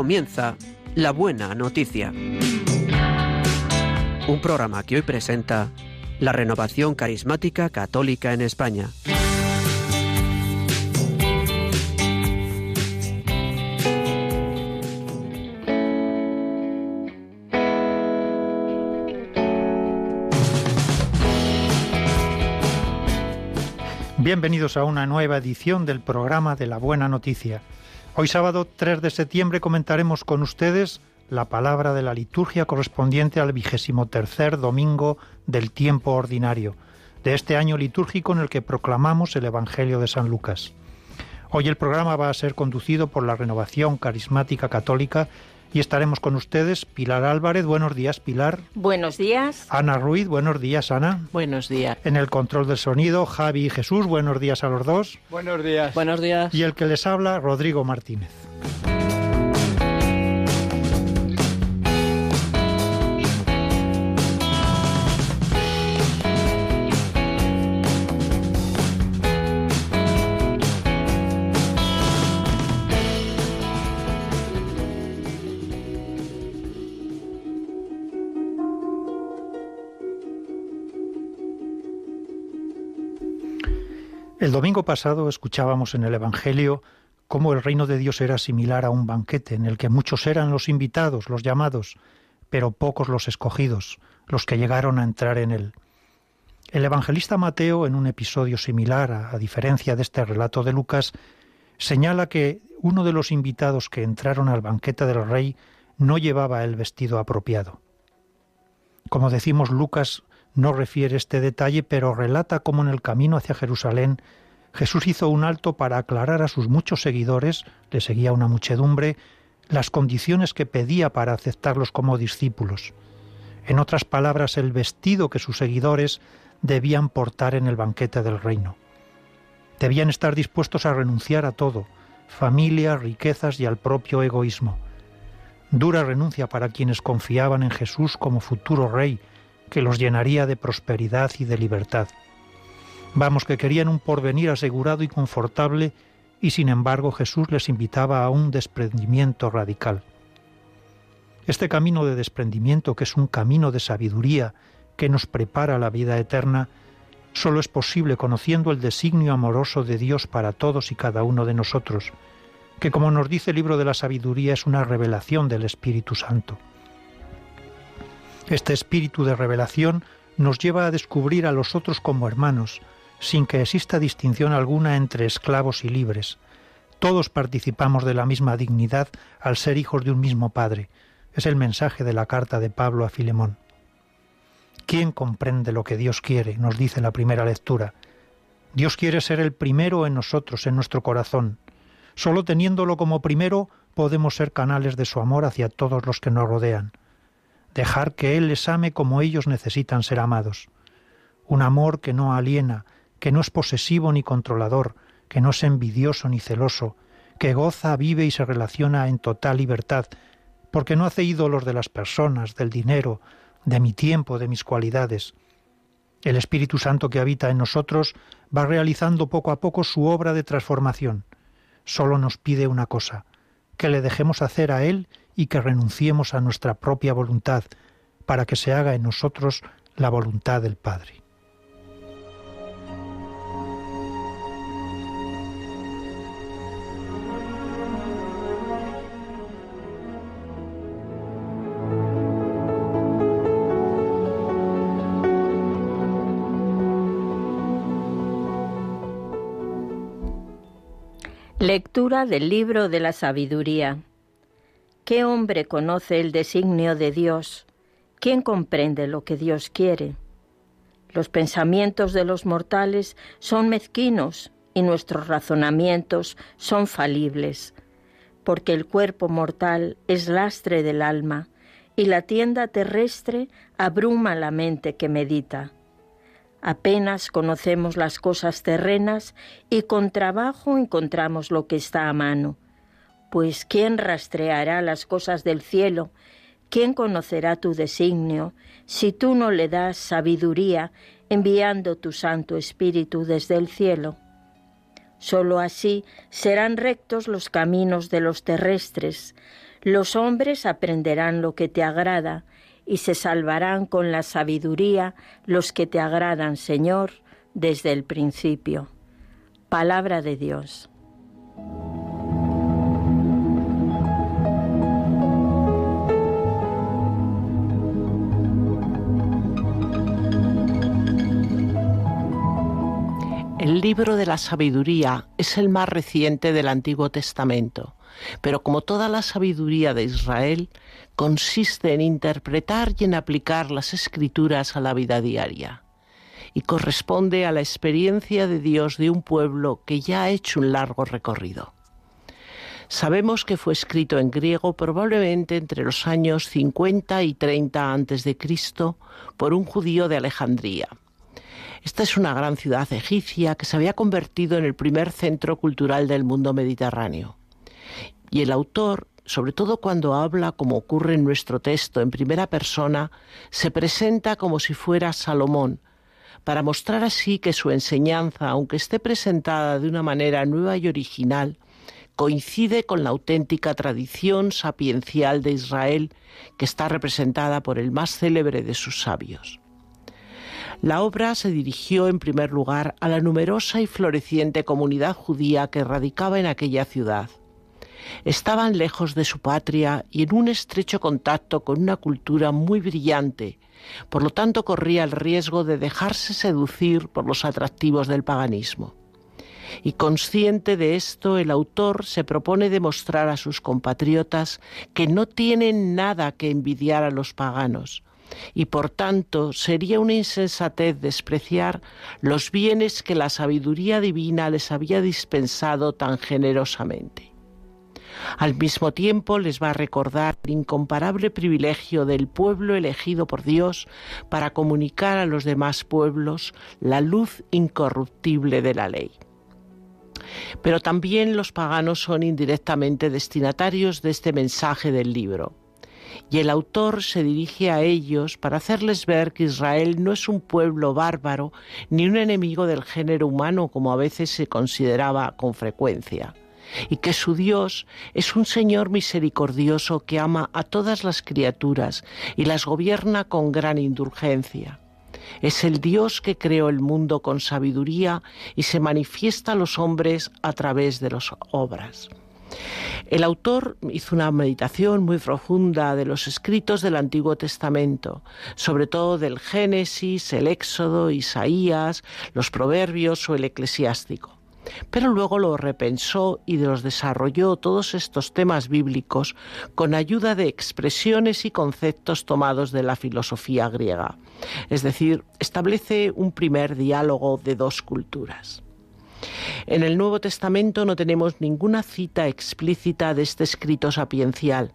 comienza La Buena Noticia. Un programa que hoy presenta la renovación carismática católica en España. Bienvenidos a una nueva edición del programa de la Buena Noticia. Hoy sábado 3 de septiembre comentaremos con ustedes la palabra de la liturgia correspondiente al vigésimo tercer domingo del tiempo ordinario, de este año litúrgico en el que proclamamos el Evangelio de San Lucas. Hoy el programa va a ser conducido por la Renovación Carismática Católica y estaremos con ustedes Pilar Álvarez. Buenos días, Pilar. Buenos días. Ana Ruiz. Buenos días, Ana. Buenos días. En el control del sonido, Javi y Jesús. Buenos días a los dos. Buenos días. Buenos días. Y el que les habla, Rodrigo Martínez. El domingo pasado escuchábamos en el Evangelio cómo el reino de Dios era similar a un banquete en el que muchos eran los invitados, los llamados, pero pocos los escogidos, los que llegaron a entrar en él. El evangelista Mateo, en un episodio similar, a, diferencia de este relato de Lucas, señala que uno de los invitados que entraron al banquete del rey no llevaba el vestido apropiado. Como decimos, Lucas no refiere este detalle, pero relata cómo en el camino hacia Jerusalén Jesús hizo un alto para aclarar a sus muchos seguidores, le seguía una muchedumbre, las condiciones que pedía para aceptarlos como discípulos. En otras palabras, el vestido que sus seguidores debían portar en el banquete del reino. Debían estar dispuestos a renunciar a todo, familia, riquezas y al propio egoísmo. Dura renuncia para quienes confiaban en Jesús como futuro rey, que los llenaría de prosperidad y de libertad. Vamos, que querían un porvenir asegurado y confortable, y sin embargo Jesús les invitaba a un desprendimiento radical. Este camino de desprendimiento, que es un camino de sabiduría que nos prepara la vida eterna, solo es posible conociendo el designio amoroso de Dios para todos y cada uno de nosotros, que como nos dice el libro de la sabiduría es una revelación del Espíritu Santo. Este espíritu de revelación nos lleva a descubrir a los otros como hermanos, sin que exista distinción alguna entre esclavos y libres. Todos participamos de la misma dignidad al ser hijos de un mismo Padre. Es el mensaje de la carta de Pablo a Filemón. ¿Quién comprende lo que Dios quiere? nos dice la primera lectura. Dios quiere ser el primero en nosotros, en nuestro corazón. Solo teniéndolo como primero podemos ser canales de su amor hacia todos los que nos rodean dejar que Él les ame como ellos necesitan ser amados. Un amor que no aliena, que no es posesivo ni controlador, que no es envidioso ni celoso, que goza, vive y se relaciona en total libertad, porque no hace ídolos de las personas, del dinero, de mi tiempo, de mis cualidades. El Espíritu Santo que habita en nosotros va realizando poco a poco su obra de transformación. Solo nos pide una cosa, que le dejemos hacer a Él y que renunciemos a nuestra propia voluntad para que se haga en nosotros la voluntad del Padre. Lectura del libro de la sabiduría. ¿Qué hombre conoce el designio de Dios? ¿Quién comprende lo que Dios quiere? Los pensamientos de los mortales son mezquinos y nuestros razonamientos son falibles, porque el cuerpo mortal es lastre del alma y la tienda terrestre abruma la mente que medita. Apenas conocemos las cosas terrenas y con trabajo encontramos lo que está a mano pues ¿quién rastreará las cosas del cielo? ¿Quién conocerá tu designio si tú no le das sabiduría enviando tu Santo Espíritu desde el cielo? Solo así serán rectos los caminos de los terrestres, Los hombres aprenderán lo que te agrada y se salvarán con la sabiduría los que te agradan, Señor, desde el principio. Palabra de Dios. El libro de la sabiduría es el más reciente del Antiguo Testamento, pero como toda la sabiduría de Israel, consiste en interpretar y en aplicar las escrituras a la vida diaria, y corresponde a la experiencia de Dios de un pueblo que ya ha hecho un largo recorrido. Sabemos que fue escrito en griego probablemente entre los años 50 y 30 antes de Cristo por un judío de Alejandría esta es una gran ciudad egipcia que se había convertido en el primer centro cultural del mundo mediterráneo. Y el autor, sobre todo cuando habla, como ocurre en nuestro texto, en primera persona, se presenta como si fuera Salomón, para mostrar así que su enseñanza, aunque esté presentada de una manera nueva y original, coincide con la auténtica tradición sapiencial de Israel que está representada por el más célebre de sus sabios. La obra se dirigió en primer lugar a la numerosa y floreciente comunidad judía que radicaba en aquella ciudad. Estaban lejos de su patria y en un estrecho contacto con una cultura muy brillante, por lo tanto corría el riesgo de dejarse seducir por los atractivos del paganismo. Y consciente de esto, el autor se propone demostrar a sus compatriotas que no tienen nada que envidiar a los paganos, y por tanto sería una insensatez despreciar los bienes que la sabiduría divina les había dispensado tan generosamente. Al mismo tiempo les va a recordar el incomparable privilegio del pueblo elegido por Dios para comunicar a los demás pueblos la luz incorruptible de la ley. Pero también los paganos son indirectamente destinatarios de este mensaje del libro y el autor se dirige a ellos para hacerles ver que Israel no es un pueblo bárbaro ni un enemigo del género humano como a veces se consideraba con frecuencia y que su Dios es un Señor misericordioso que ama a todas las criaturas y las gobierna con gran indulgencia. Es el Dios que creó el mundo con sabiduría y se manifiesta a los hombres a través de las obras. El autor hizo una meditación muy profunda de los escritos del Antiguo Testamento, sobre todo del Génesis, el Éxodo, Isaías, los Proverbios o el Eclesiástico. Pero luego lo repensó y los desarrolló todos estos temas bíblicos con ayuda de expresiones y conceptos tomados de la filosofía griega. Es decir, establece un primer diálogo de dos culturas. En el Nuevo Testamento no tenemos ninguna cita explícita de este escrito sapiencial,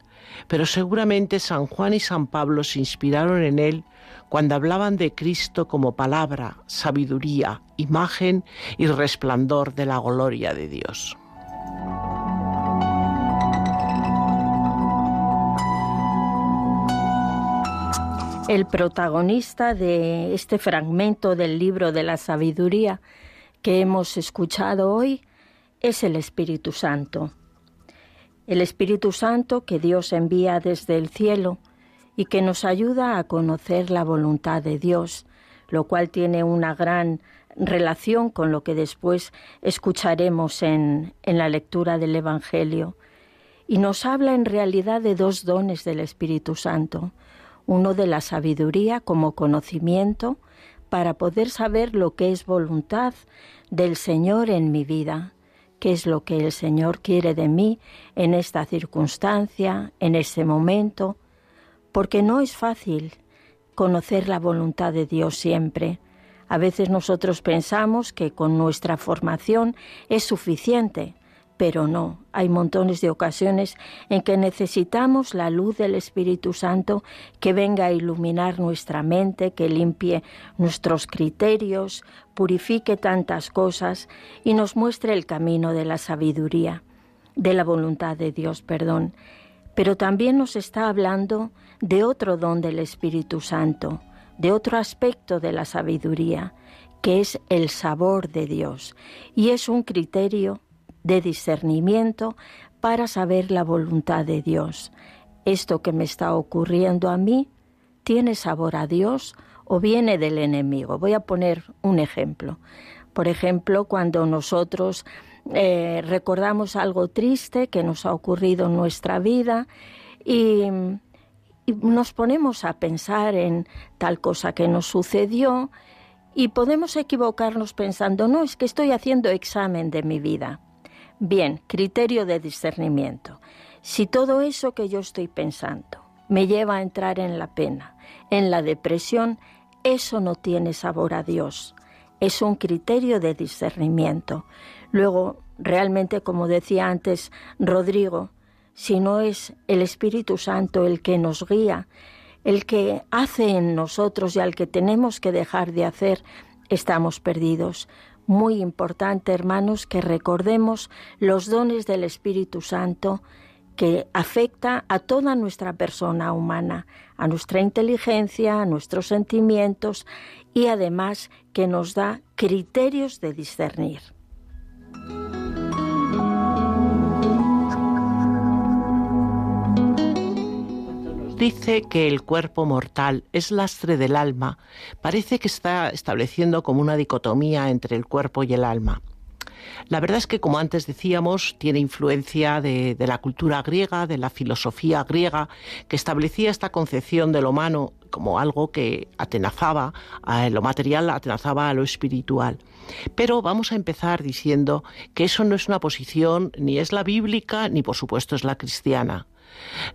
pero seguramente San Juan y San Pablo se inspiraron en él cuando hablaban de Cristo como palabra, sabiduría, imagen y resplandor de la gloria de Dios. El protagonista de este fragmento del libro de la sabiduría que hemos escuchado hoy es el Espíritu Santo. El Espíritu Santo que Dios envía desde el cielo y que nos ayuda a conocer la voluntad de Dios, lo cual tiene una gran relación con lo que después escucharemos en, en la lectura del Evangelio. Y nos habla en realidad de dos dones del Espíritu Santo, uno de la sabiduría como conocimiento para poder saber lo que es voluntad del Señor en mi vida, qué es lo que el Señor quiere de mí en esta circunstancia, en este momento, porque no es fácil conocer la voluntad de Dios siempre. A veces nosotros pensamos que con nuestra formación es suficiente, pero no, hay montones de ocasiones en que necesitamos la luz del Espíritu Santo que venga a iluminar nuestra mente, que limpie nuestros criterios, purifique tantas cosas y nos muestre el camino de la sabiduría, de la voluntad de Dios, perdón. Pero también nos está hablando de otro don del Espíritu Santo, de otro aspecto de la sabiduría, que es el sabor de Dios, y es un criterio de discernimiento para saber la voluntad de Dios. Esto que me está ocurriendo a mí, ¿tiene sabor a Dios o viene del enemigo? Voy a poner un ejemplo. Por ejemplo, cuando nosotros eh, recordamos algo triste que nos ha ocurrido en nuestra vida y, y nos ponemos a pensar en tal cosa que nos sucedió y podemos equivocarnos pensando, no, es que estoy haciendo examen de mi vida. Bien, criterio de discernimiento. Si todo eso que yo estoy pensando me lleva a entrar en la pena, en la depresión, eso no tiene sabor a Dios. Es un criterio de discernimiento. Luego, realmente, como decía antes Rodrigo, si no es el Espíritu Santo el que nos guía, el que hace en nosotros y al que tenemos que dejar de hacer, estamos perdidos. Muy importante, hermanos, que recordemos los dones del Espíritu Santo que afecta a toda nuestra persona humana, a nuestra inteligencia, a nuestros sentimientos y además que nos da criterios de discernir. Dice que el cuerpo mortal es lastre del alma, parece que está estableciendo como una dicotomía entre el cuerpo y el alma. La verdad es que, como antes decíamos, tiene influencia de, la cultura griega, de la filosofía griega, que establecía esta concepción de lo humano como algo que atenazaba a lo material, atenazaba a lo espiritual. Pero vamos a empezar diciendo que eso no es una posición ni es la bíblica ni por supuesto es la cristiana.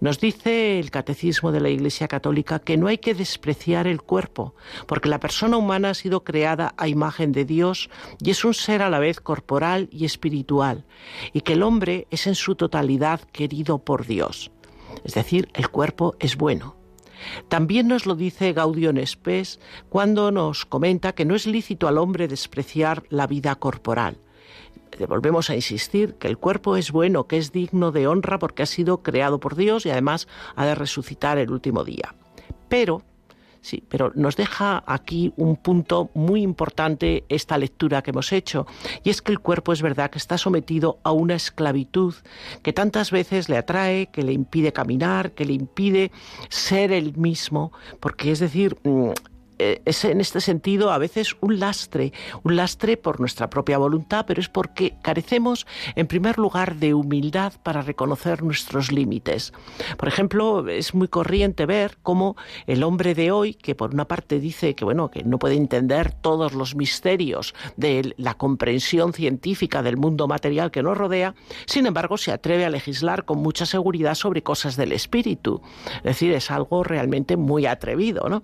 Nos dice el Catecismo de la Iglesia Católica que no hay que despreciar el cuerpo, porque la persona humana ha sido creada a imagen de Dios y es un ser a la vez corporal y espiritual, y que el hombre es en su totalidad querido por Dios. Es decir, el cuerpo es bueno. También nos lo dice Gaudium Spes cuando nos comenta que no es lícito al hombre despreciar la vida corporal volvemos a insistir que el cuerpo es bueno, que es digno de honra porque ha sido creado por Dios y además ha de resucitar el último día. Pero Sí, pero nos deja aquí un punto muy importante esta lectura que hemos hecho, y es que el cuerpo es verdad que está sometido a una esclavitud que tantas veces le atrae, que le impide caminar, que le impide ser el mismo, porque es decir, mm, es en este sentido a veces un lastre, un lastre por nuestra propia voluntad, pero es porque carecemos en primer lugar de humildad para reconocer nuestros límites. Por ejemplo, es muy corriente ver cómo el hombre de hoy, que por una parte dice que bueno, que no puede entender todos los misterios de la comprensión científica del mundo material que nos rodea, sin embargo se atreve a legislar con mucha seguridad sobre cosas del espíritu. Es decir, es algo realmente muy atrevido, ¿no?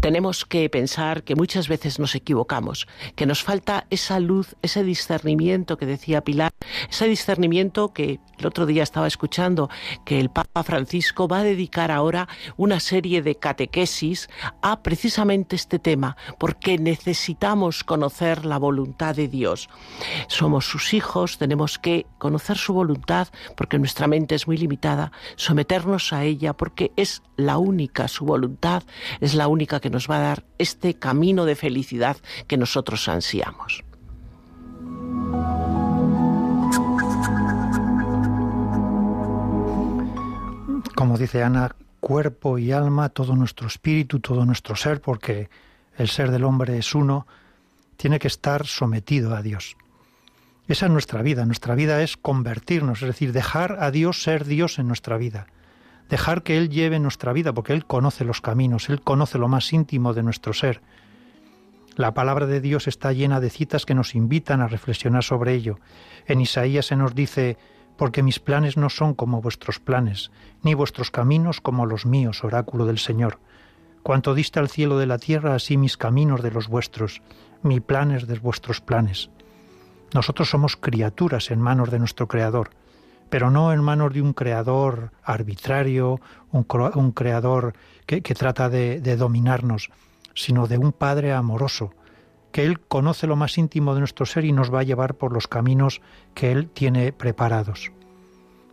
Tenemos que pensar que muchas veces nos equivocamos, que nos falta esa luz, ese discernimiento que decía Pilar, ese discernimiento que el otro día estaba escuchando que el Papa Francisco va a dedicar ahora una serie de catequesis a precisamente este tema, porque necesitamos conocer la voluntad de Dios. Somos sus hijos, tenemos que conocer su voluntad, porque nuestra mente es muy limitada, someternos a ella, porque es la única, su voluntad es la única que nos va a dar este camino de felicidad que nosotros ansiamos. Como dice Ana, cuerpo y alma, todo nuestro espíritu, todo nuestro ser, porque el ser del hombre es uno, tiene que estar sometido a Dios. Esa es nuestra vida. Nuestra vida es convertirnos, es decir, dejar a Dios ser Dios en nuestra vida dejar que Él lleve nuestra vida, porque Él conoce los caminos, Él conoce lo más íntimo de nuestro ser. La palabra de Dios está llena de citas que nos invitan a reflexionar sobre ello. En Isaías se nos dice, porque mis planes no son como vuestros planes, ni vuestros caminos como los míos, oráculo del Señor. Cuanto dista el cielo de la tierra, así mis caminos de los vuestros, mi planes de vuestros planes. Nosotros somos criaturas en manos de nuestro Creador pero no en manos de un creador arbitrario, un, creador que, trata de, dominarnos, sino de un Padre amoroso, que Él conoce lo más íntimo de nuestro ser y nos va a llevar por los caminos que Él tiene preparados.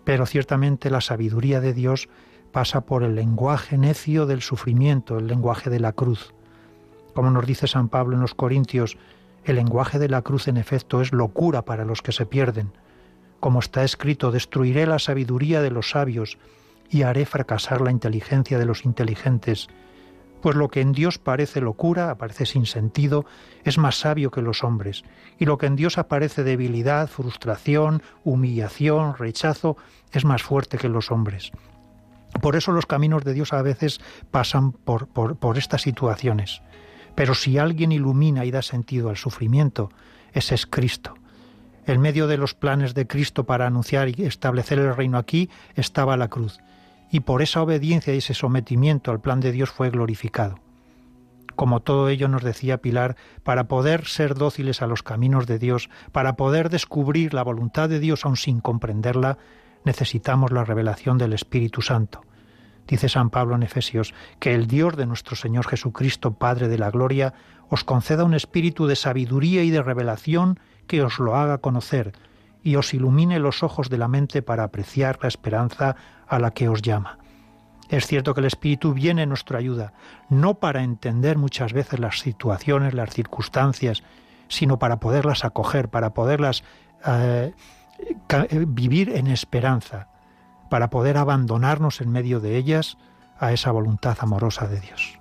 Pero ciertamente la sabiduría de Dios pasa por el lenguaje necio del sufrimiento, el lenguaje de la cruz. Como nos dice San Pablo en los Corintios, el lenguaje de la cruz en efecto es locura para los que se pierden, como está escrito, destruiré la sabiduría de los sabios y haré fracasar la inteligencia de los inteligentes. Pues lo que en Dios parece locura, aparece sin sentido, es más sabio que los hombres, y lo que en Dios aparece debilidad, frustración, humillación, rechazo, es más fuerte que los hombres. Por eso los caminos de Dios a veces pasan por, por, estas situaciones. Pero si alguien ilumina y da sentido al sufrimiento, ese es Cristo. En medio de los planes de Cristo para anunciar y establecer el reino aquí estaba la cruz y por esa obediencia y ese sometimiento al plan de Dios fue glorificado. Como todo ello nos decía Pilar, para poder ser dóciles a los caminos de Dios, para poder descubrir la voluntad de Dios aun sin comprenderla, necesitamos la revelación del Espíritu Santo. Dice San Pablo en Efesios, que el Dios de nuestro Señor Jesucristo, Padre de la Gloria, os conceda un espíritu de sabiduría y de revelación que os lo haga conocer, y os ilumine los ojos de la mente para apreciar la esperanza a la que os llama. Es cierto que el Espíritu viene en nuestra ayuda, no para entender muchas veces las situaciones, las circunstancias, sino para poderlas acoger, para poderlas eh, eh, vivir en esperanza, para poder abandonarnos en medio de ellas a esa voluntad amorosa de Dios.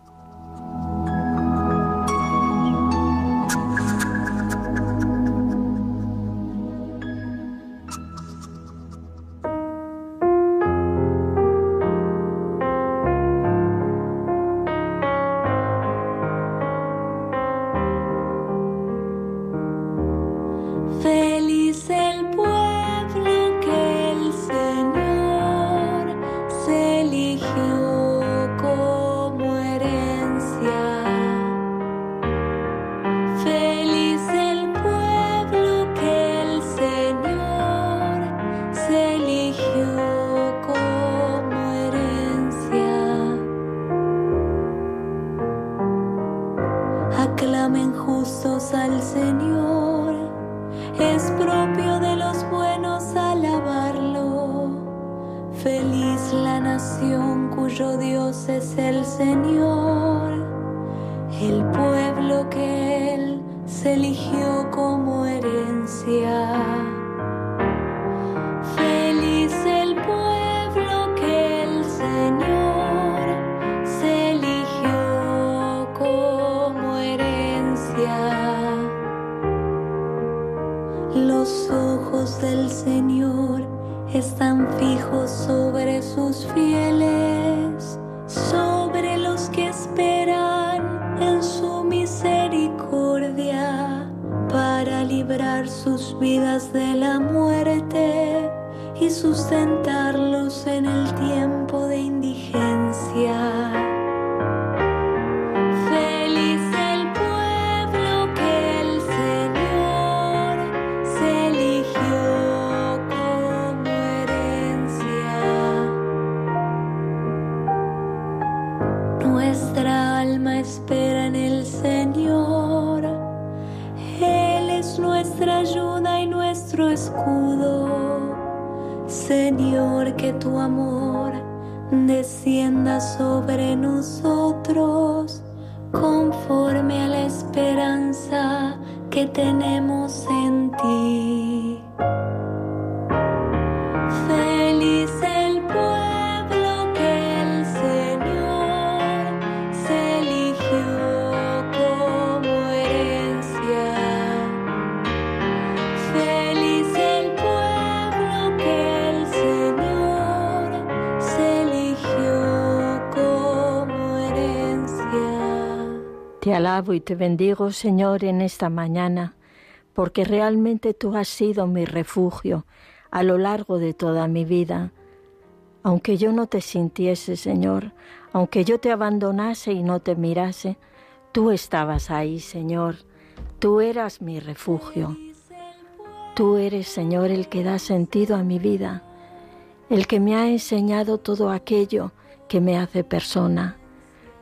Y te bendigo, Señor, en esta mañana, porque realmente tú has sido mi refugio a lo largo de toda mi vida. Aunque yo no te sintiese, Señor, aunque yo te abandonase y no te mirase, tú estabas ahí, Señor. Tú eras mi refugio. Tú eres, Señor, el que da sentido a mi vida, el que me ha enseñado todo aquello que me hace persona.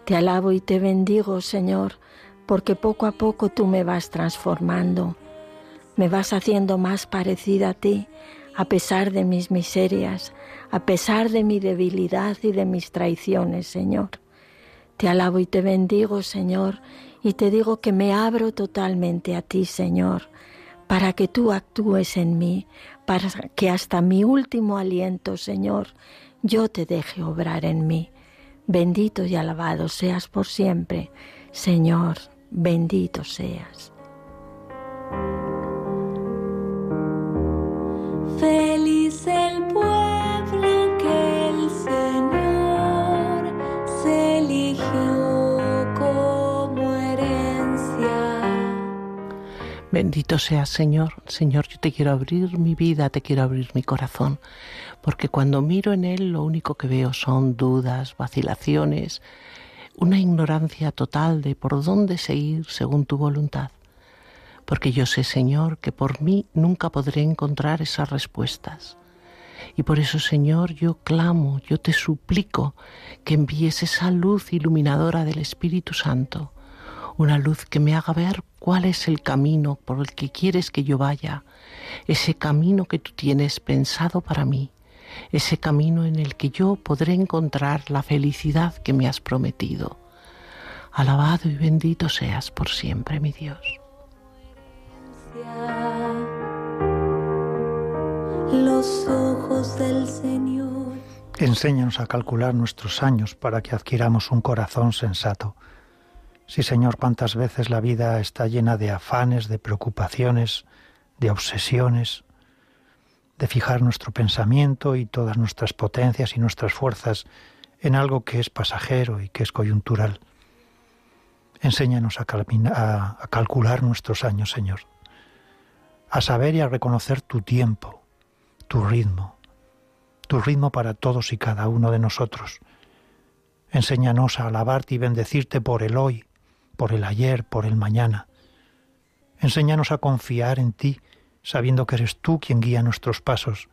Te alabo y te bendigo, Señor, porque poco a poco tú me vas transformando, me vas haciendo más parecida a ti, a pesar de mis miserias, a pesar de mi debilidad y de mis traiciones, Señor. Te alabo y te bendigo, Señor, y te digo que me abro totalmente a ti, Señor, para que tú actúes en mí, para que hasta mi último aliento, Señor, yo te deje obrar en mí. Bendito y alabado seas por siempre, Señor, bendito seas. Feliz el pueblo que el Señor se eligió como herencia. Bendito seas, Señor. Señor, yo te quiero abrir mi vida, te quiero abrir mi corazón, porque cuando miro en Él lo único que veo son dudas, vacilaciones, una ignorancia total de por dónde seguir según tu voluntad porque yo sé, Señor, que por mí nunca podré encontrar esas respuestas. Y por eso, Señor, yo clamo, yo te suplico que envíes esa luz iluminadora del Espíritu Santo, una luz que me haga ver cuál es el camino por el que quieres que yo vaya, ese camino que tú tienes pensado para mí, ese camino en el que yo podré encontrar la felicidad que me has prometido. Alabado y bendito seas por siempre, mi Dios. Los ojos del Señor. Enséñanos a calcular nuestros años para que adquiramos un corazón sensato. Sí, Señor, cuántas veces la vida está llena de afanes, de preocupaciones, de obsesiones, de fijar nuestro pensamiento y todas nuestras potencias y nuestras fuerzas en algo que es pasajero y que es coyuntural. Enséñanos a, a calcular nuestros años, Señor a saber y a reconocer tu tiempo, tu ritmo, tu ritmo para todos y cada uno de nosotros. Enséñanos a alabarte y bendecirte por el hoy, por el ayer, por el mañana. Enséñanos a confiar en ti, sabiendo que eres tú quien guía nuestros pasos,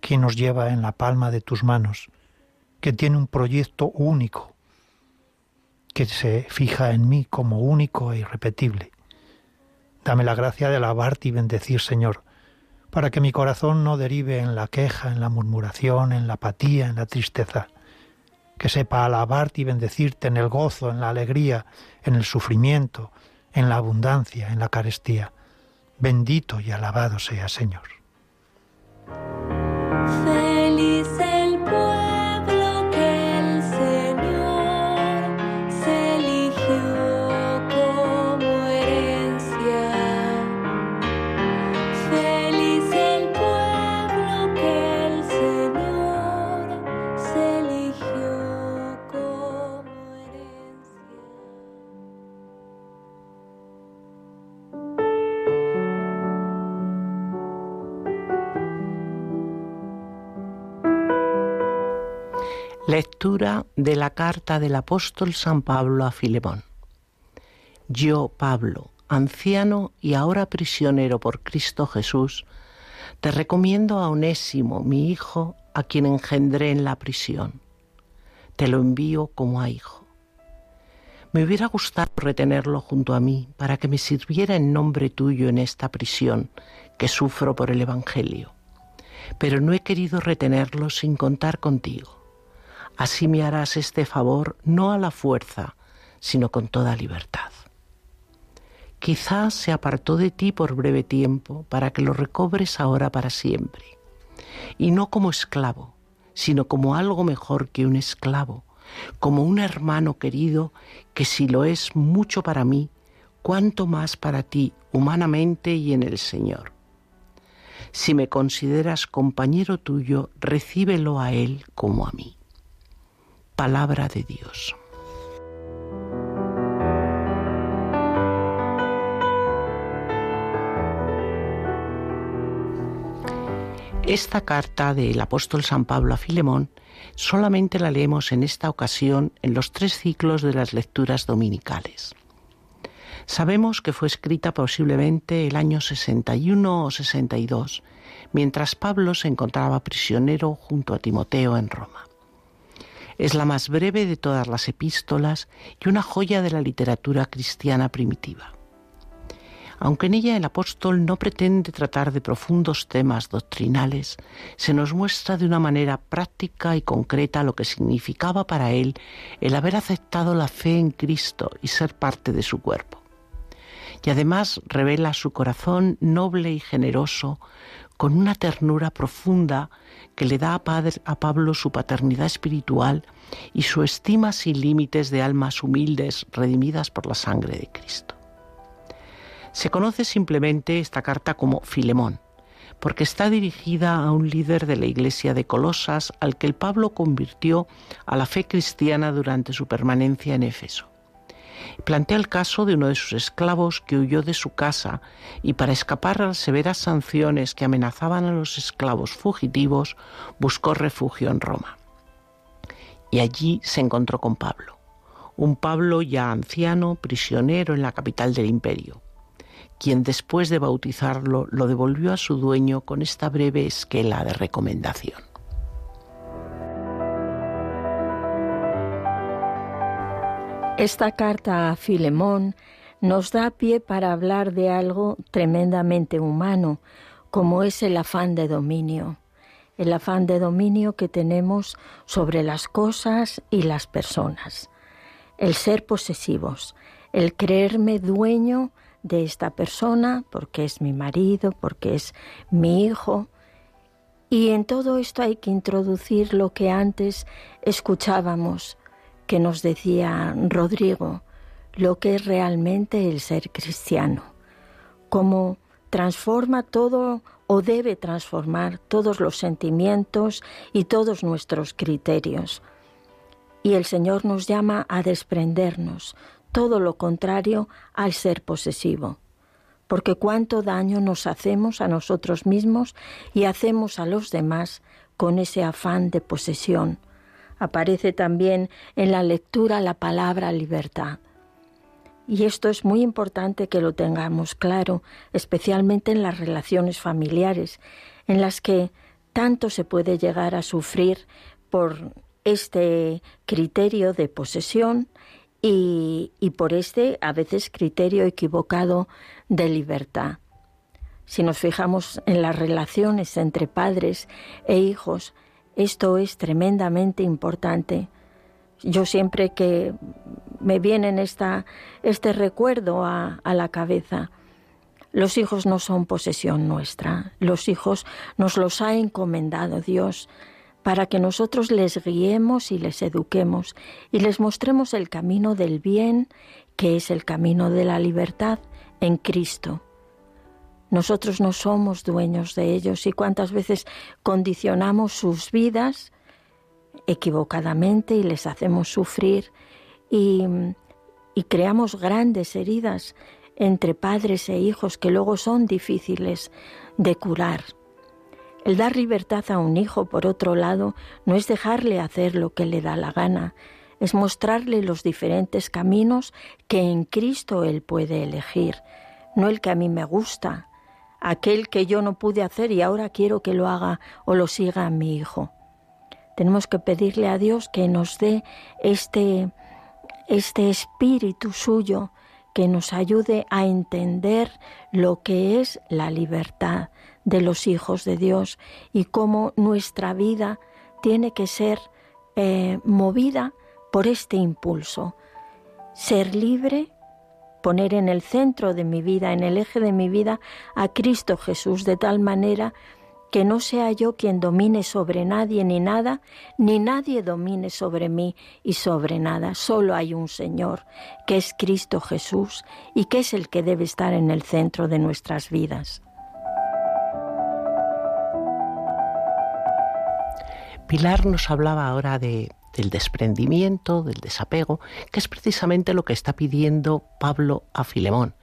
quien nos lleva en la palma de tus manos, que tiene un proyecto único, que se fija en mí como único e irrepetible. Dame la gracia de alabarte y bendecir, Señor, para que mi corazón no derive en la queja, en la murmuración, en la apatía, en la tristeza. Que sepa alabarte y bendecirte en el gozo, en la alegría, en el sufrimiento, en la abundancia, en la carestía. Bendito y alabado sea, Señor. Lectura de la carta del apóstol San Pablo a Filemón. Yo, Pablo, anciano y ahora prisionero por Cristo Jesús, te recomiendo a Onésimo, mi hijo, a quien engendré en la prisión. Te lo envío como a hijo. Me hubiera gustado retenerlo junto a mí para que me sirviera en nombre tuyo en esta prisión que sufro por el Evangelio, pero no he querido retenerlo sin contar contigo Así me harás este favor no a la fuerza, sino con toda libertad. Quizás se apartó de ti por breve tiempo para que lo recobres ahora para siempre, y no como esclavo, sino como algo mejor que un esclavo, como un hermano querido que si lo es mucho para mí, cuanto más para ti humanamente y en el Señor. Si me consideras compañero tuyo, recíbelo a Él como a mí palabra de Dios. Esta carta del apóstol San Pablo a Filemón solamente la leemos en esta ocasión en los tres ciclos de las lecturas dominicales. Sabemos que fue escrita posiblemente el año 61 o 62, mientras Pablo se encontraba prisionero junto a Timoteo en Roma. Es la más breve de todas las epístolas y una joya de la literatura cristiana primitiva. Aunque en ella el apóstol no pretende tratar de profundos temas doctrinales, se nos muestra de una manera práctica y concreta lo que significaba para él el haber aceptado la fe en Cristo y ser parte de su cuerpo. Y además revela su corazón noble y generoso con una ternura profunda que le da a, Pablo su paternidad espiritual y su estima sin límites de almas humildes redimidas por la sangre de Cristo. Se conoce simplemente esta carta como Filemón, porque está dirigida a un líder de la iglesia de Colosas al que el Pablo convirtió a la fe cristiana durante su permanencia en Éfeso. Plantea el caso de uno de sus esclavos que huyó de su casa y para escapar a las severas sanciones que amenazaban a los esclavos fugitivos buscó refugio en Roma. Y allí se encontró con Pablo, un Pablo ya anciano, prisionero en la capital del imperio, quien después de bautizarlo lo devolvió a su dueño con esta breve esquela de recomendación. Esta carta a Filemón nos da pie para hablar de algo tremendamente humano, como es el afán de dominio, el afán de dominio que tenemos sobre las cosas y las personas, el ser posesivos, el creerme dueño de esta persona porque es mi marido, porque es mi hijo. Y en todo esto hay que introducir lo que antes escuchábamos, que nos decía Rodrigo, lo que es realmente el ser cristiano, cómo transforma todo o debe transformar todos los sentimientos y todos nuestros criterios. Y el Señor nos llama a desprendernos, todo lo contrario al ser posesivo, porque cuánto daño nos hacemos a nosotros mismos y hacemos a los demás con ese afán de posesión, Aparece también en la lectura la palabra libertad. Y esto es muy importante que lo tengamos claro, especialmente en las relaciones familiares, en las que tanto se puede llegar a sufrir por este criterio de posesión y, y, por este a veces criterio equivocado de libertad. Si nos fijamos en las relaciones entre padres e hijos, esto es tremendamente importante. Yo siempre que me viene esta, este recuerdo a, a la cabeza, los hijos no son posesión nuestra, los hijos nos los ha encomendado Dios para que nosotros les guiemos y les eduquemos y les mostremos el camino del bien, que es el camino de la libertad en Cristo. Nosotros no somos dueños de ellos y cuántas veces condicionamos sus vidas equivocadamente y les hacemos sufrir y, creamos grandes heridas entre padres e hijos que luego son difíciles de curar. El dar libertad a un hijo, por otro lado, no es dejarle hacer lo que le da la gana, es mostrarle los diferentes caminos que en Cristo él puede elegir, no el que a mí me gusta, aquel que yo no pude hacer y ahora quiero que lo haga o lo siga mi hijo. Tenemos que pedirle a Dios que nos dé este, este espíritu suyo que nos ayude a entender lo que es la libertad de los hijos de Dios y cómo nuestra vida tiene que ser eh, movida por este impulso. Ser libre poner en el centro de mi vida, en el eje de mi vida, a Cristo Jesús, de tal manera que no sea yo quien domine sobre nadie ni nada, ni nadie domine sobre mí y sobre nada. Solo hay un Señor, que es Cristo Jesús, y que es el que debe estar en el centro de nuestras vidas. Pilar nos hablaba ahora de del desprendimiento, del desapego, que es precisamente lo que está pidiendo Pablo a Filemón.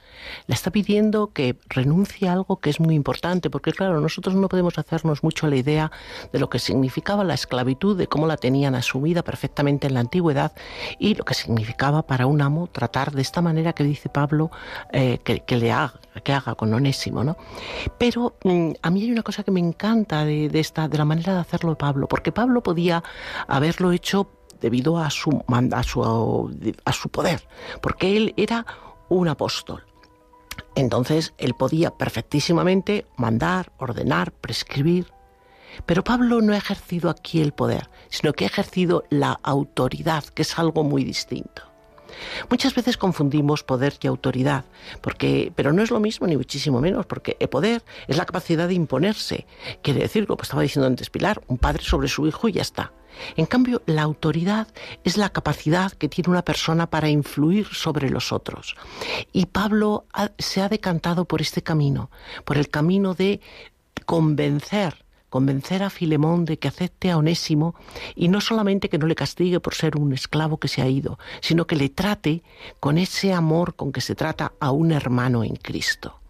Le está pidiendo que renuncie a algo que es muy importante, porque claro, nosotros no podemos hacernos mucho la idea de lo que significaba la esclavitud, de cómo la tenían asumida perfectamente en la antigüedad y lo que significaba para un amo tratar de esta manera que dice Pablo eh, que, le haga, que haga con Onésimo, ¿no? Pero mm, a mí hay una cosa que me encanta de, de, esta, de la manera de hacerlo Pablo, porque Pablo podía haberlo hecho debido a su, a su, a su poder, porque él era un apóstol. Entonces él podía perfectísimamente mandar, ordenar, prescribir. Pero Pablo no ha ejercido aquí el poder, sino que ha ejercido la autoridad, que es algo muy distinto. Muchas veces confundimos poder y autoridad, porque, pero no es lo mismo ni muchísimo menos, porque el poder es la capacidad de imponerse. Quiere decir, como estaba diciendo antes Pilar, un padre sobre su hijo y ya está. En cambio, la autoridad es la capacidad que tiene una persona para influir sobre los otros. Y Pablo se ha decantado por este camino, por el camino de convencer convencer a Filemón de que acepte a Onésimo y no solamente que no le castigue por ser un esclavo que se ha ido, sino que le trate con ese amor con que se trata a un hermano en Cristo.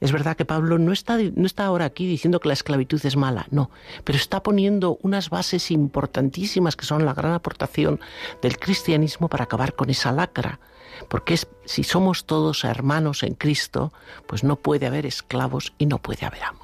Es verdad que Pablo no está, no está ahora aquí diciendo que la esclavitud es mala, no, pero está poniendo unas bases importantísimas que son la gran aportación del cristianismo para acabar con esa lacra. Porque si somos todos hermanos en Cristo, pues no puede haber esclavos y no puede haber amos.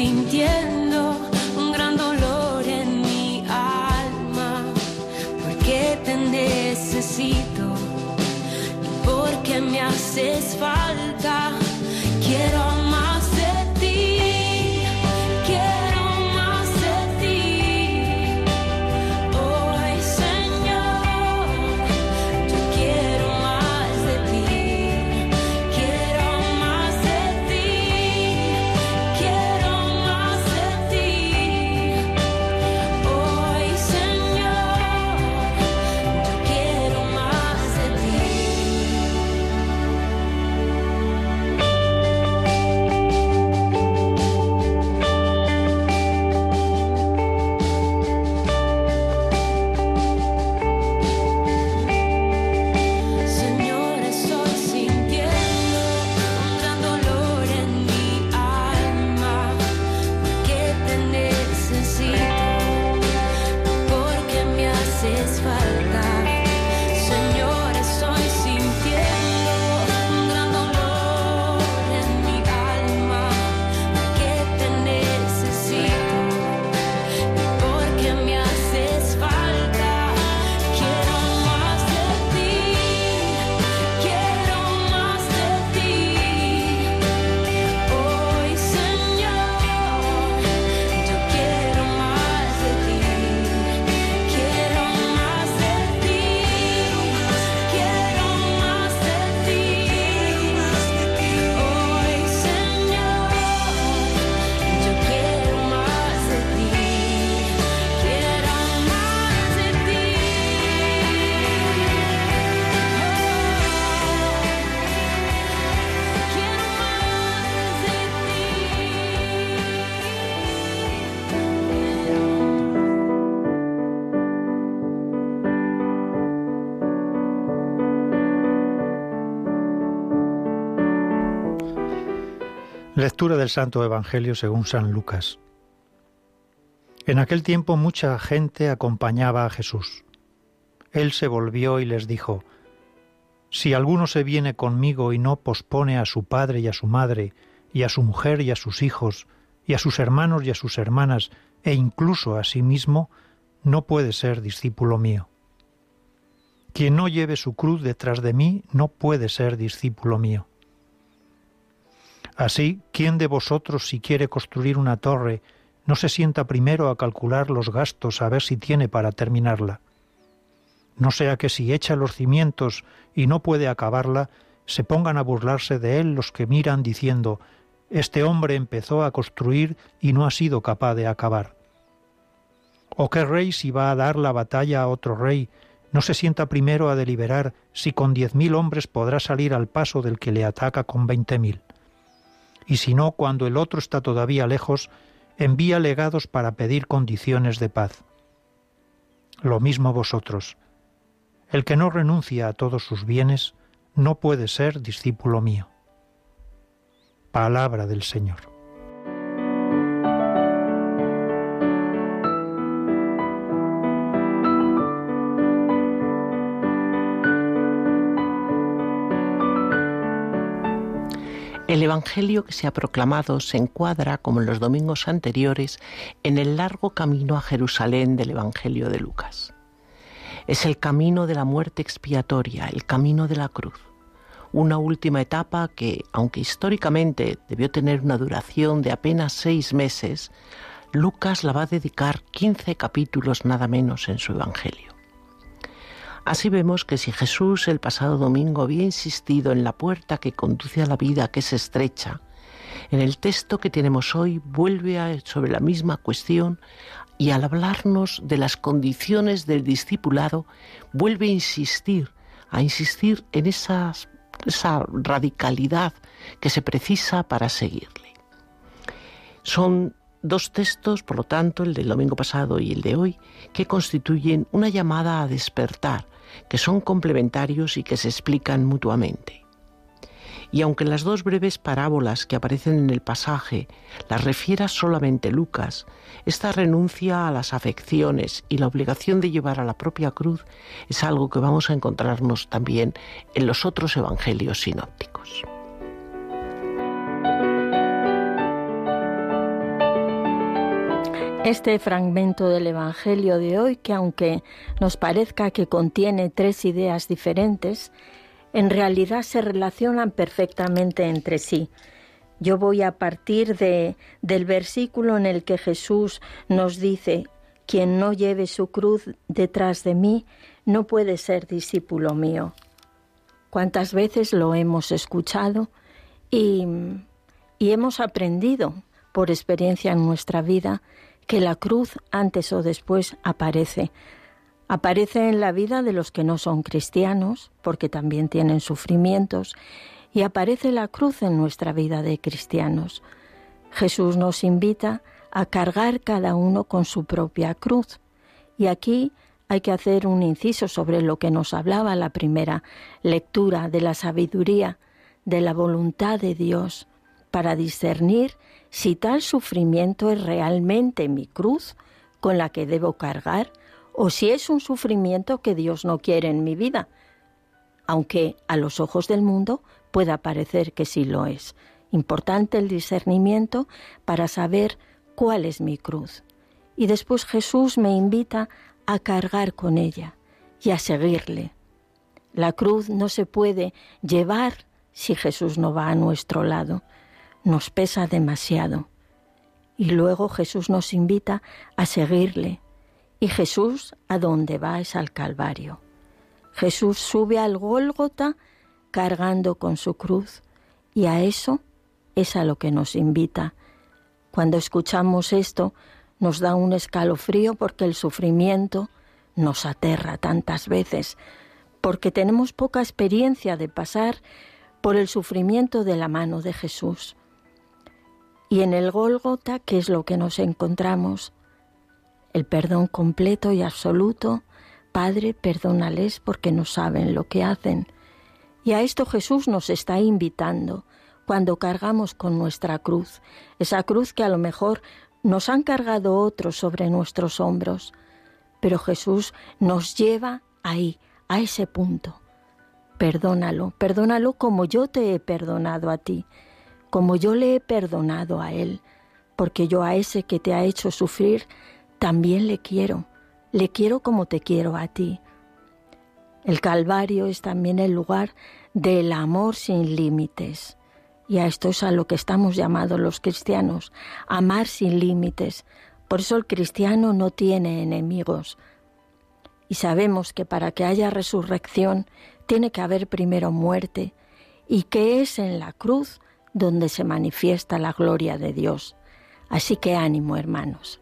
sintiendo un gran dolor en mi alma, porque te necesito y porque me haces falta. Lectura del Santo Evangelio según San Lucas. En aquel tiempo mucha gente acompañaba a Jesús. Él se volvió y les dijo, Si alguno se viene conmigo y no pospone a su padre y a su madre, y a su mujer y a sus hijos, y a sus hermanos y a sus hermanas, e incluso a sí mismo, no puede ser discípulo mío. Quien no lleve su cruz detrás de mí no puede ser discípulo mío. Así, ¿quién de vosotros si quiere construir una torre no se sienta primero a calcular los gastos a ver si tiene para terminarla? No sea que si echa los cimientos y no puede acabarla, se pongan a burlarse de él los que miran diciendo, este hombre empezó a construir y no ha sido capaz de acabar. ¿O qué rey si va a dar la batalla a otro rey, no se sienta primero a deliberar si con diez mil hombres podrá salir al paso del que le ataca con veinte mil? Y si no, cuando el otro está todavía lejos, envía legados para pedir condiciones de paz. Lo mismo vosotros. El que no renuncia a todos sus bienes no puede ser discípulo mío. Palabra del Señor. El Evangelio que se ha proclamado se encuadra, como en los domingos anteriores, en el largo camino a Jerusalén del Evangelio de Lucas. Es el camino de la muerte expiatoria, el camino de la cruz. Una última etapa que, aunque históricamente debió tener una duración de apenas seis meses, Lucas la va a dedicar 15 capítulos nada menos en su Evangelio. Así vemos que si Jesús el pasado domingo había insistido en la puerta que conduce a la vida que es estrecha, en el texto que tenemos hoy vuelve sobre la misma cuestión y al hablarnos de las condiciones del discipulado vuelve a insistir, a insistir en esa radicalidad que se precisa para seguirle. Son Dos textos, por lo tanto, el del domingo pasado y el de hoy, que constituyen una llamada a despertar, que son complementarios y que se explican mutuamente. Y aunque las dos breves parábolas que aparecen en el pasaje las refiera solamente Lucas, esta renuncia a las afecciones y la obligación de llevar a la propia cruz es algo que vamos a encontrarnos también en los otros evangelios sinópticos. Este fragmento del Evangelio de hoy, que aunque nos parezca que contiene tres ideas diferentes, en realidad se relacionan perfectamente entre sí. Yo voy a partir de, del versículo en el que Jesús nos dice, quien no lleve su cruz detrás de mí, no puede ser discípulo mío. ¿Cuántas veces lo hemos escuchado y, y hemos aprendido por experiencia en nuestra vida que la cruz antes o después aparece. Aparece en la vida de los que no son cristianos, porque también tienen sufrimientos, y aparece la cruz en nuestra vida de cristianos. Jesús nos invita a cargar cada uno con su propia cruz. Y aquí hay que hacer un inciso sobre lo que nos hablaba la primera lectura de la sabiduría, de la voluntad de Dios, para discernir si tal sufrimiento es realmente mi cruz con la que debo cargar o si es un sufrimiento que Dios no quiere en mi vida, aunque a los ojos del mundo pueda parecer que sí lo es. Importante el discernimiento para saber cuál es mi cruz. Y después Jesús me invita a cargar con ella y a seguirle. La cruz no se puede llevar si Jesús no va a nuestro lado nos pesa demasiado. Y luego Jesús nos invita a seguirle. Y Jesús a dónde va es al Calvario. Jesús sube al Gólgota cargando con su cruz. Y a eso es a lo que nos invita. Cuando escuchamos esto, nos da un escalofrío porque el sufrimiento nos aterra tantas veces, porque tenemos poca experiencia de pasar por el sufrimiento de la mano de Jesús. Y en el Gólgota, ¿qué es lo que nos encontramos? El perdón completo y absoluto. Padre, perdónales porque no saben lo que hacen. Y a esto Jesús nos está invitando cuando cargamos con nuestra cruz, esa cruz que a lo mejor nos han cargado otros sobre nuestros hombros, pero Jesús nos lleva ahí, a ese punto. Perdónalo, perdónalo como yo te he perdonado a ti como yo le he perdonado a Él, porque yo a ese que te ha hecho sufrir, también le quiero, le quiero como te quiero a ti. El Calvario es también el lugar del amor sin límites. Y a esto es a lo que estamos llamados los cristianos, amar sin límites. Por eso el cristiano no tiene enemigos. Y sabemos que para que haya resurrección tiene que haber primero muerte, y que es en la cruz donde se manifiesta la gloria de Dios. Así que ánimo, hermanos.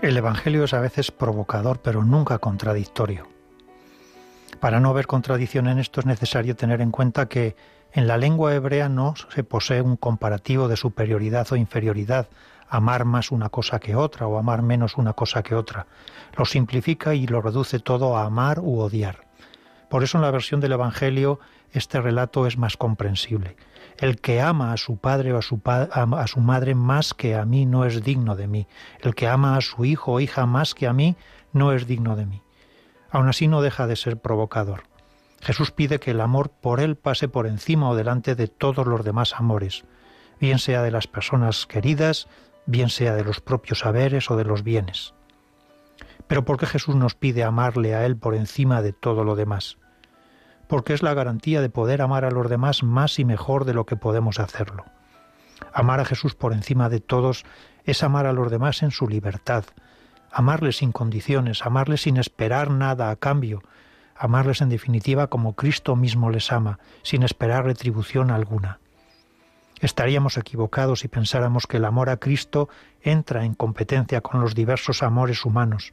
El Evangelio es a veces provocador, pero nunca contradictorio. Para no haber contradicción en esto es necesario tener en cuenta que en la lengua hebrea no se posee un comparativo de superioridad o inferioridad, amar más una cosa que otra o amar menos una cosa que otra. Lo simplifica y lo reduce todo a amar u odiar. Por eso en la versión del Evangelio este relato es más comprensible. El que ama a su padre o a su, a su madre más que a mí no es digno de mí. El que ama a su hijo o hija más que a mí no es digno de mí. Aún así no deja de ser provocador. Jesús pide que el amor por Él pase por encima o delante de todos los demás amores, bien sea de las personas queridas, bien sea de los propios saberes o de los bienes. Pero ¿por qué Jesús nos pide amarle a Él por encima de todo lo demás? Porque es la garantía de poder amar a los demás más y mejor de lo que podemos hacerlo. Amar a Jesús por encima de todos es amar a los demás en su libertad, amarles sin condiciones, amarles sin esperar nada a cambio, amarles en definitiva como Cristo mismo les ama, sin esperar retribución alguna. Estaríamos equivocados si pensáramos que el amor a Cristo entra en competencia con los diversos amores humanos,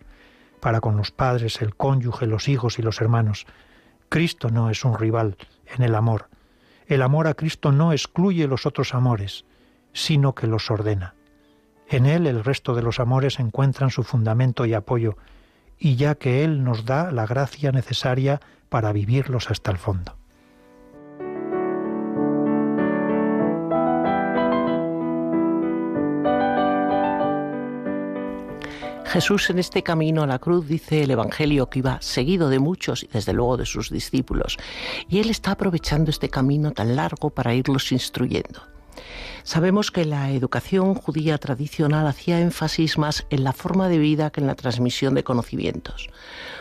para con los padres, el cónyuge, los hijos y los hermanos. Cristo no es un rival en el amor. El amor a Cristo no excluye los otros amores, sino que los ordena. En Él el resto de los amores encuentran su fundamento y apoyo, y ya que Él nos da la gracia necesaria para vivirlos hasta el fondo. Jesús en este camino a la cruz dice el Evangelio que iba seguido de muchos y desde luego de sus discípulos, y él está aprovechando este camino tan largo para irlos instruyendo. Sabemos que la educación judía tradicional hacía énfasis más en la forma de vida que en la transmisión de conocimientos.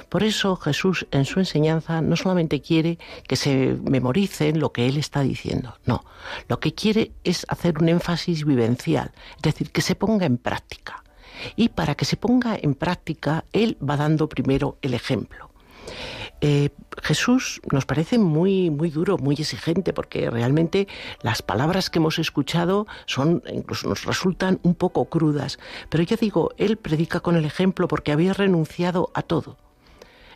Por eso Jesús en su enseñanza no solamente quiere que se memoricen lo que Él está diciendo, no, lo que quiere es hacer un énfasis vivencial, es decir, que se ponga en práctica. Y para que se ponga en práctica, Él va dando primero el ejemplo. Eh, Jesús nos parece muy, muy duro, muy exigente, porque realmente las palabras que hemos escuchado son, incluso nos resultan un poco crudas. Pero yo digo, Él predica con el ejemplo porque había renunciado a todo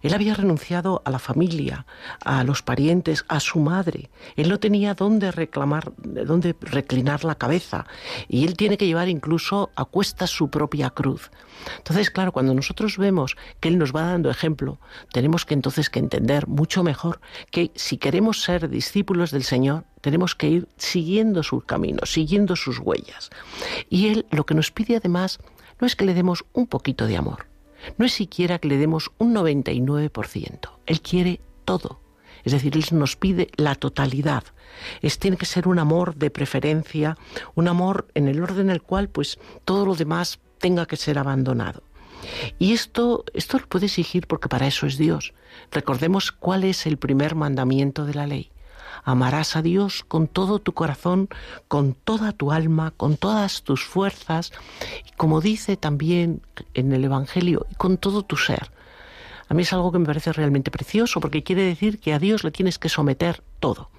él había renunciado a la familia, a los parientes, a su madre. Él no tenía dónde reclamar, dónde reclinar la cabeza. Y él tiene que llevar incluso a cuestas su propia cruz. Entonces, claro, cuando nosotros vemos que Él nos va dando ejemplo, tenemos que entonces entender mucho mejor que si queremos ser discípulos del Señor, tenemos que ir siguiendo sus caminos, siguiendo sus huellas. Y Él lo que nos pide además no es que le demos un poquito de amor, no es siquiera que le demos un 99%. Él quiere todo. Es decir, Él nos pide la totalidad. Es, tiene que ser un amor de preferencia, un amor en el orden en el cual pues todo lo demás tenga que ser abandonado. Y esto, esto lo puede exigir porque para eso es Dios. Recordemos cuál es el primer mandamiento de la ley. Amarás a Dios con todo tu corazón, con toda tu alma, con todas tus fuerzas, y como dice también en el Evangelio, con todo tu ser. A mí es algo que me parece realmente precioso porque quiere decir que a Dios le tienes que someter todo.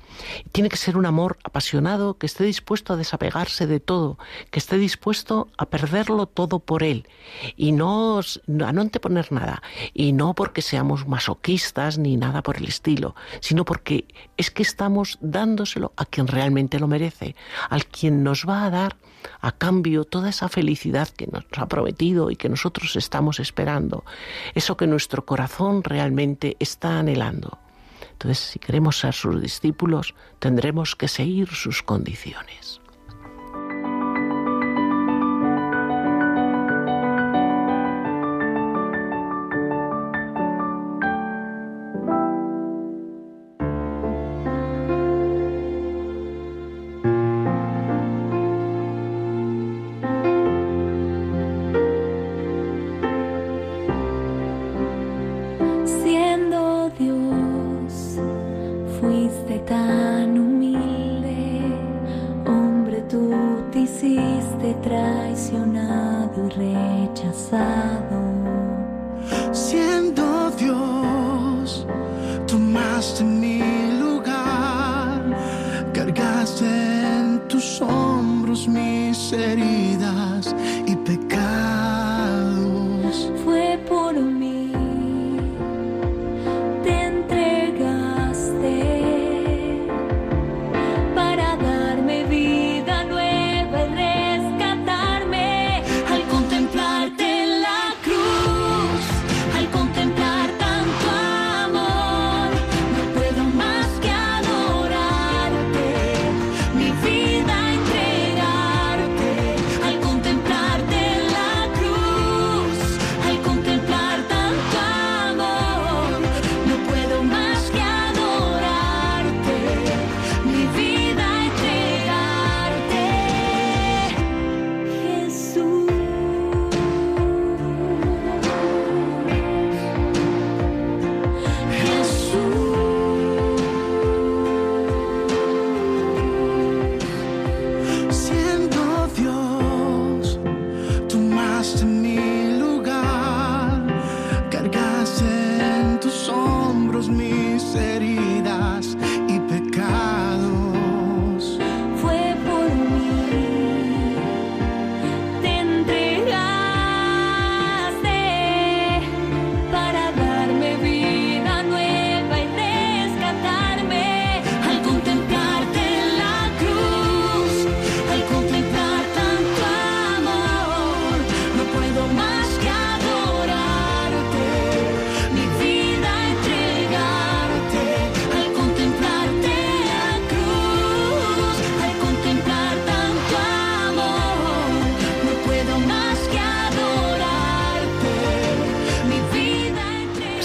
Tiene que ser un amor apasionado que esté dispuesto a desapegarse de todo, que esté dispuesto a perderlo todo por él y no a no anteponer nada. Y no porque seamos masoquistas ni nada por el estilo, sino porque es que estamos dándoselo a quien realmente lo merece, al quien nos va a dar a cambio toda esa felicidad que nos ha prometido y que nosotros estamos esperando, eso que nuestro corazón realmente está anhelando. Entonces, si queremos ser sus discípulos, tendremos que seguir sus condiciones.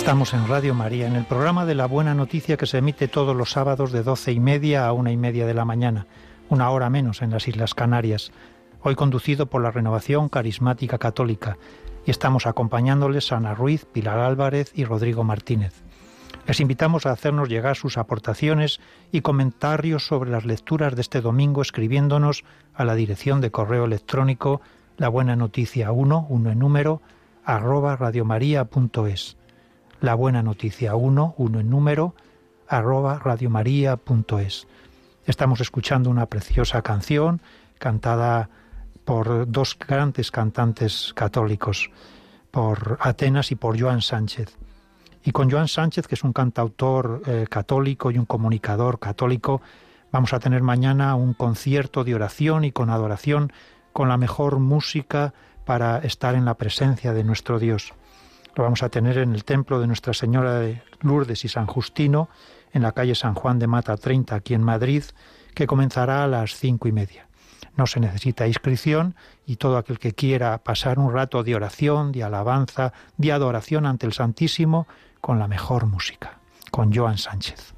Estamos en Radio María, en el programa de la Buena Noticia que se emite todos los sábados de doce y media a una y media de la mañana, una hora menos en las Islas Canarias. Hoy conducido por la Renovación Carismática Católica y estamos acompañándoles Ana Ruiz, Pilar Álvarez y Rodrigo Martínez. Les invitamos a hacernos llegar sus aportaciones y comentarios sobre las lecturas de este domingo escribiéndonos a la dirección de correo electrónico la buena noticia 1, 1 en número, arroba radiomaria.es. La buena noticia 1, 1 en número, arroba radiomaria.es. Estamos escuchando una preciosa canción cantada por dos grandes cantantes católicos, por Atenas y por Joan Sánchez. Y con Joan Sánchez, que es un cantautor eh, católico y un comunicador católico, vamos a tener mañana un concierto de oración y con adoración, con la mejor música para estar en la presencia de nuestro Dios. Lo vamos a tener en el templo de Nuestra Señora de Lourdes y San Justino, en la calle San Juan de Mata 30, aquí en Madrid, que comenzará a las cinco y media. No se necesita inscripción y todo aquel que quiera pasar un rato de oración, de alabanza, de adoración ante el Santísimo, con la mejor música, con Joan Sánchez.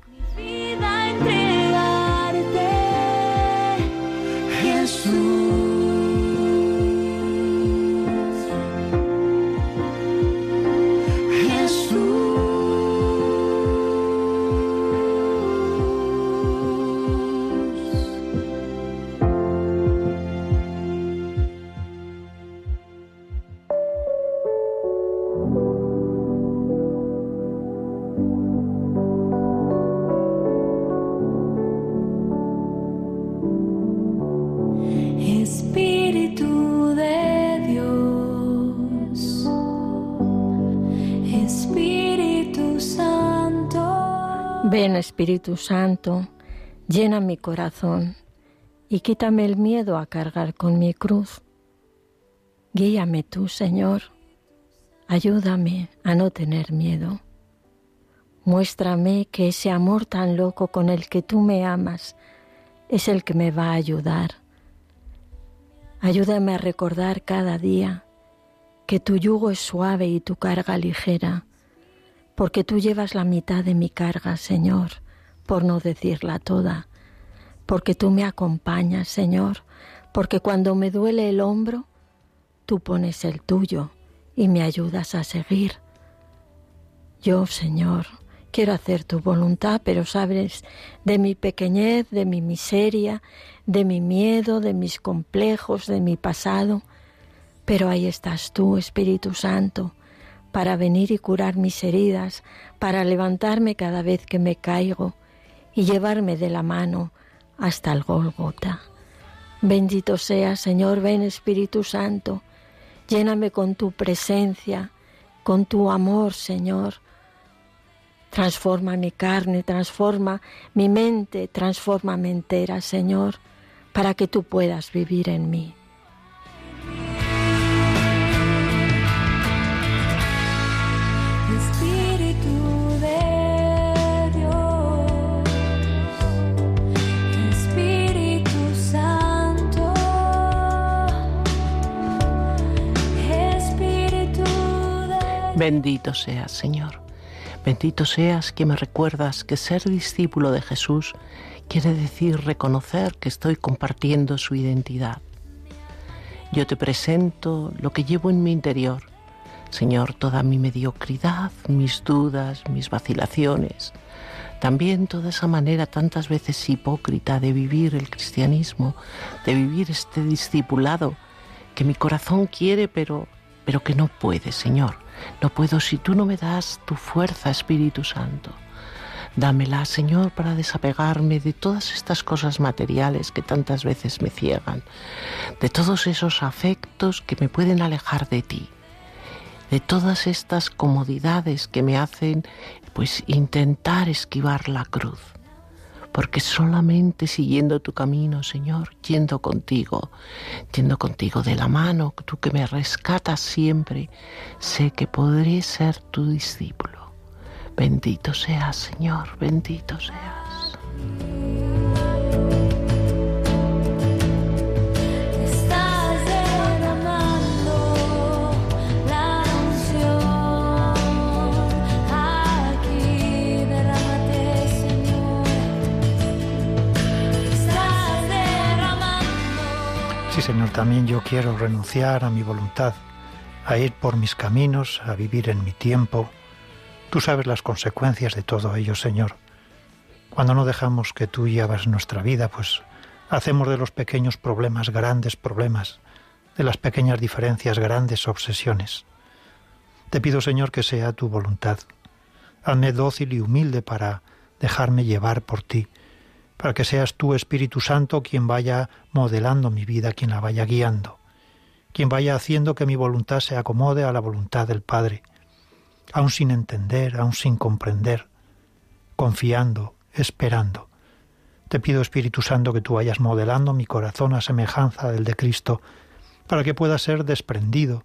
Espíritu Santo, llena mi corazón y quítame el miedo a cargar con mi cruz. Guíame tú, Señor, ayúdame a no tener miedo. Muéstrame que ese amor tan loco con el que tú me amas es el que me va a ayudar. Ayúdame a recordar cada día que tu yugo es suave y tu carga ligera, porque tú llevas la mitad de mi carga, Señor, por no decirla toda, porque tú me acompañas, Señor, porque cuando me duele el hombro, tú pones el tuyo y me ayudas a seguir. Yo, Señor, quiero hacer tu voluntad, pero sabes de mi pequeñez, de mi miseria, de mi miedo, de mis complejos, de mi pasado. Pero ahí estás tú, Espíritu Santo, para venir y curar mis heridas, para levantarme cada vez que me caigo y llevarme de la mano hasta el Golgota. Bendito sea, Señor, ven Espíritu Santo, lléname con tu presencia, con tu amor, Señor. Transforma mi carne, transforma mi mente, transforma mi entera, Señor, para que tú puedas vivir en mí. Bendito seas, Señor. Bendito seas que me recuerdas que ser discípulo de Jesús quiere decir reconocer que estoy compartiendo su identidad. Yo te presento lo que llevo en mi interior, Señor, toda mi mediocridad, mis dudas, mis vacilaciones, también toda esa manera tantas veces hipócrita de vivir el cristianismo, de vivir este discipulado que mi corazón quiere, pero, pero que no puede, Señor. No puedo si tú no me das tu fuerza, Espíritu Santo. Dámela, Señor, para desapegarme de todas estas cosas materiales que tantas veces me ciegan, de todos esos afectos que me pueden alejar de ti, de todas estas comodidades que me hacen pues intentar esquivar la cruz. Porque solamente siguiendo tu camino, Señor, yendo contigo, yendo contigo de la mano, tú que me rescatas siempre, sé que podré ser tu discípulo. Bendito seas, Señor, bendito seas. Sí, Señor, también yo quiero renunciar a mi voluntad, a ir por mis caminos, a vivir en mi tiempo. Tú sabes las consecuencias de todo ello, Señor. Cuando no dejamos que tú llevas nuestra vida, pues hacemos de los pequeños problemas grandes problemas, de las pequeñas diferencias grandes obsesiones. Te pido, Señor, que sea tu voluntad. Hazme dócil y humilde para dejarme llevar por ti, para que seas tú, Espíritu Santo, quien vaya modelando mi vida, quien la vaya guiando, quien vaya haciendo que mi voluntad se acomode a la voluntad del Padre, aun sin entender, aun sin comprender, confiando, esperando. Te pido, Espíritu Santo, que tú vayas modelando mi corazón a semejanza del de Cristo, para que pueda ser desprendido,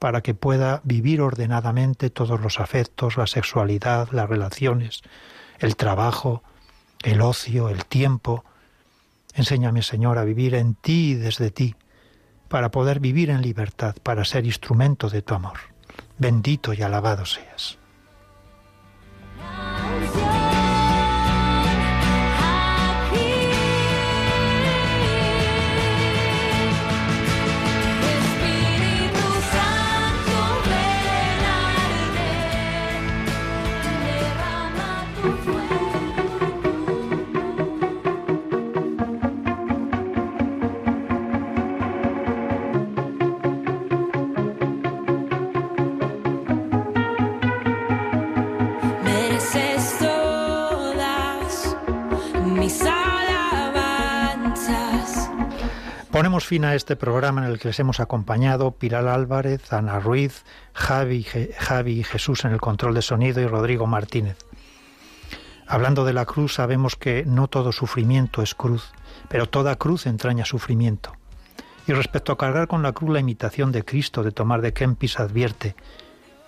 para que pueda vivir ordenadamente todos los afectos, la sexualidad, las relaciones, el trabajo, el ocio, el tiempo. Enséñame, Señor, a vivir en ti y desde ti, para poder vivir en libertad, para ser instrumento de tu amor. Bendito y alabado seas. Fin a este programa en el que les hemos acompañado Pilar Álvarez, Ana Ruiz, Javi, Javi y Jesús en el control de sonido y Rodrigo Martínez. Hablando de la cruz, sabemos que no todo sufrimiento es cruz, pero toda cruz entraña sufrimiento. Y respecto a cargar con la cruz la imitación de Cristo de Tomás de Kempis advierte,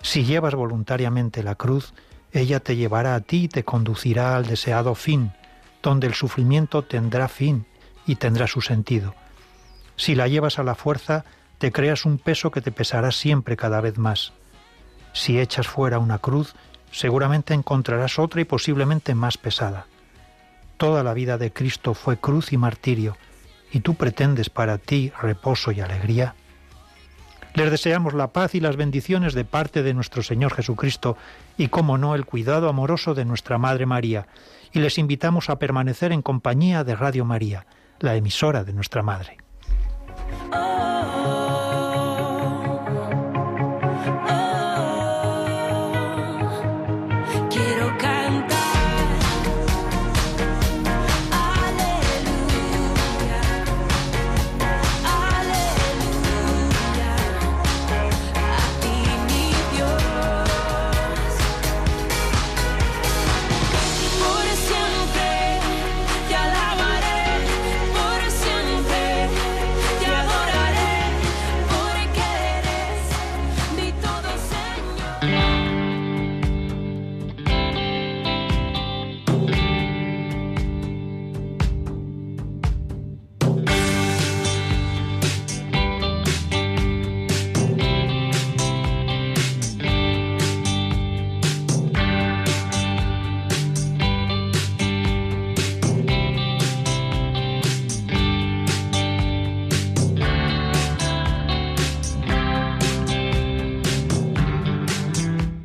si llevas voluntariamente la cruz, ella te llevará a ti y te conducirá al deseado fin, donde el sufrimiento tendrá fin y tendrá su sentido. Si la llevas a la fuerza, te creas un peso que te pesará siempre cada vez más. Si echas fuera una cruz, seguramente encontrarás otra y posiblemente más pesada. Toda la vida de Cristo fue cruz y martirio, y tú pretendes para ti reposo y alegría. Les deseamos la paz y las bendiciones de parte de nuestro Señor Jesucristo y, como no, el cuidado amoroso de nuestra Madre María, y les invitamos a permanecer en compañía de Radio María, la emisora de nuestra Madre. Quiero